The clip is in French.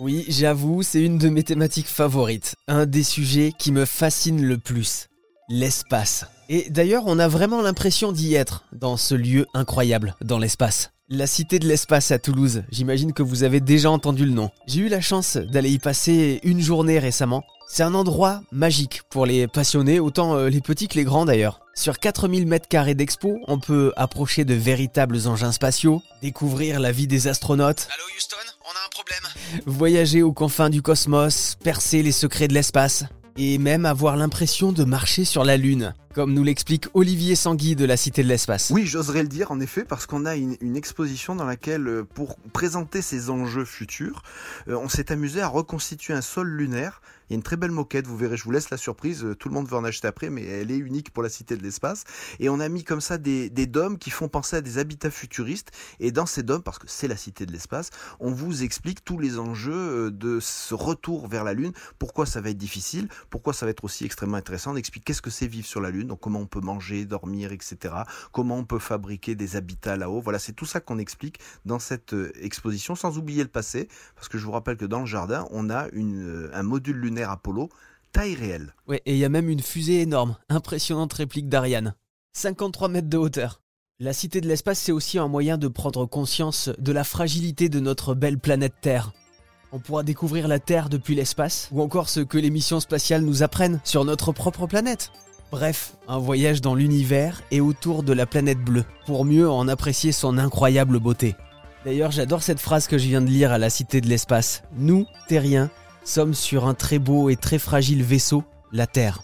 Oui, j'avoue, c'est une de mes thématiques favorites, un des sujets qui me fascine le plus, l'espace. Et d'ailleurs, on a vraiment l'impression d'y être, dans ce lieu incroyable, dans l'espace. La Cité de l'Espace à Toulouse, j'imagine que vous avez déjà entendu le nom. J'ai eu la chance d'aller y passer une journée récemment. C'est un endroit magique pour les passionnés, autant euh, les petits que les grands d'ailleurs. Sur 4000 mètres carrés d'expo, on peut approcher de véritables engins spatiaux, découvrir la vie des astronautes. Houston, Voyager aux confins du cosmos, percer les secrets de l'espace, et même avoir l'impression de marcher sur la Lune, comme nous l'explique Olivier Sanguy de la Cité de l'Espace. Oui, j'oserais le dire en effet, parce qu'on a une, exposition dans laquelle, euh, pour présenter ces enjeux futurs, euh, on s'est amusé à reconstituer un sol lunaire. Il y a une très belle moquette, vous verrez, je vous laisse la surprise, euh, tout le monde va en acheter après, mais elle est unique pour la Cité de l'Espace. Et on a mis comme ça des, des dômes qui font penser à des habitats futuristes. Et dans ces dômes, parce que c'est la Cité de l'Espace, on vous explique tous les enjeux de ce retour vers la Lune, pourquoi ça va être difficile, pourquoi ça va être aussi extrêmement intéressant, d'expliquer qu'est-ce que c'est vivre sur la Lune donc comment on peut manger, dormir, etc. Comment on peut fabriquer des habitats là-haut. Voilà, c'est tout ça qu'on explique dans cette euh, exposition, sans oublier le passé, parce que je vous rappelle que dans le jardin, on a euh, un module lunaire Apollo taille réelle. Ouais, et il y a même une fusée énorme, impressionnante réplique d'Ariane. 53 mètres de hauteur. La cité de l'espace, c'est aussi un moyen de prendre conscience de la fragilité de notre belle planète Terre. On pourra découvrir la Terre depuis l'espace, ou encore ce que les missions spatiales nous apprennent sur notre propre planète. Bref, un voyage dans l'univers et autour de la planète bleue, pour mieux en apprécier son incroyable beauté. D'ailleurs, j'adore cette phrase que je viens de lire à la Cité de l'Espace. Nous, terriens, sommes sur un très beau et très fragile vaisseau, la Terre.